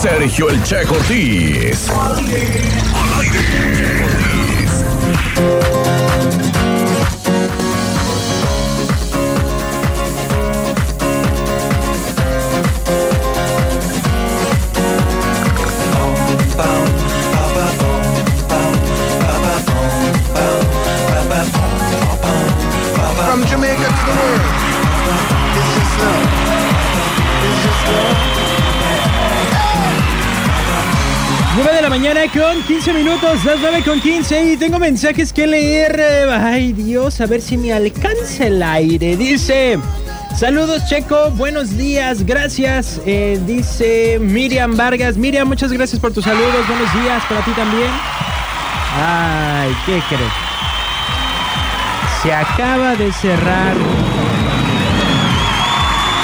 Sergio El Che aire. From Jamaica to the world. Mañana con 15 minutos, las 9 con 15 y tengo mensajes que leer. Ay Dios, a ver si me alcanza el aire. Dice, saludos Checo, buenos días, gracias. Eh, dice Miriam Vargas, Miriam, muchas gracias por tus saludos, buenos días para ti también. Ay, ¿qué crees? Se acaba de cerrar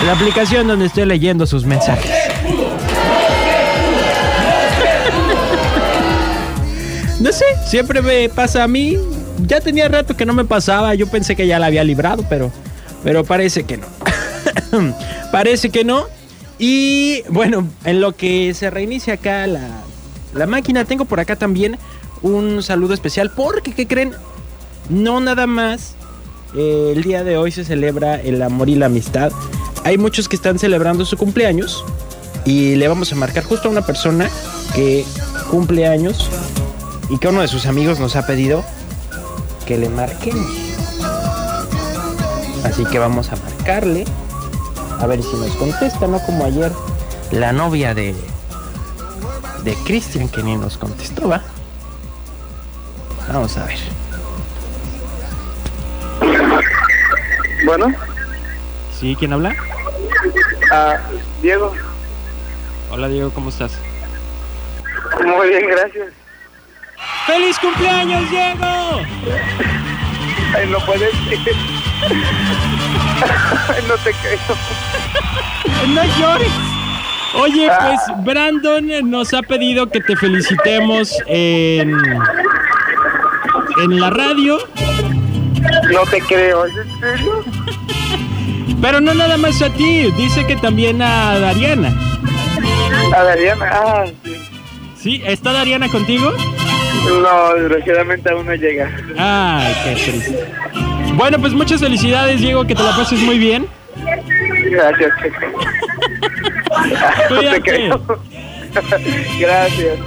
la aplicación donde estoy leyendo sus mensajes. No sé, siempre me pasa a mí. Ya tenía rato que no me pasaba. Yo pensé que ya la había librado, pero, pero parece que no. parece que no. Y bueno, en lo que se reinicia acá la, la máquina, tengo por acá también un saludo especial. Porque, ¿qué creen? No nada más. eh, el día de hoy se celebra el amor y la amistad. Hay muchos que están celebrando su cumpleaños. Y le vamos a marcar justo a una persona que cumple años y que uno de sus amigos nos ha pedido que le marquemos. Así que vamos a marcarle. A ver si nos contesta, no como ayer la novia de de Cristian que ni nos contestó, ¿va? Vamos a ver. Bueno, ¿Sí? ¿Quién habla? ah, Diego, Hola Diego, ¿cómo estás? muy bien, gracias. ¡Feliz cumpleaños, Diego! Ay, no puedes. Ay, no te creo. No llores. Oye, pues Brandon nos ha pedido que te felicitemos en, en la radio, No te creo, ¿es en serio? pero no nada más a ti, dice que también a Dariana. A Dariana, ah, sí. ¿Sí? ¿Está Dariana contigo? No, desgraciadamente aún no llega. Ay, qué triste. Bueno, pues muchas felicidades, Diego, que te la pases muy bien. Gracias, Checo. No te Cuídate. creo. Gracias.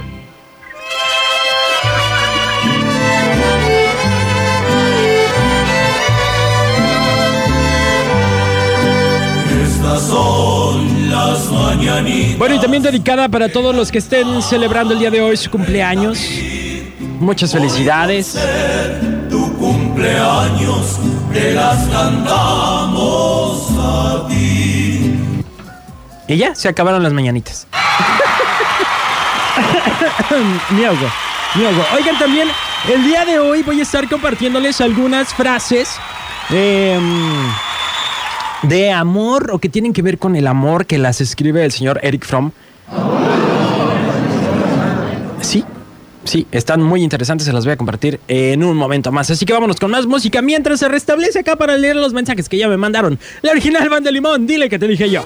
Bueno, y también dedicada para todos los que estén celebrando el día de hoy su cumpleaños. Muchas felicidades. Tu cumpleaños a ti. Y ya, se acabaron las mañanitas. mi ahogo, mi ahogo. Oigan, también el día de hoy voy a estar compartiéndoles algunas frases em, de amor o que tienen que ver con el amor que las escribe el señor Eric Fromm. Sí, están muy interesantes, se las voy a compartir en un momento más. Así que vámonos con más música mientras se restablece acá para leer los mensajes que ya me mandaron. La original Banda Limón, dile que te dije yo.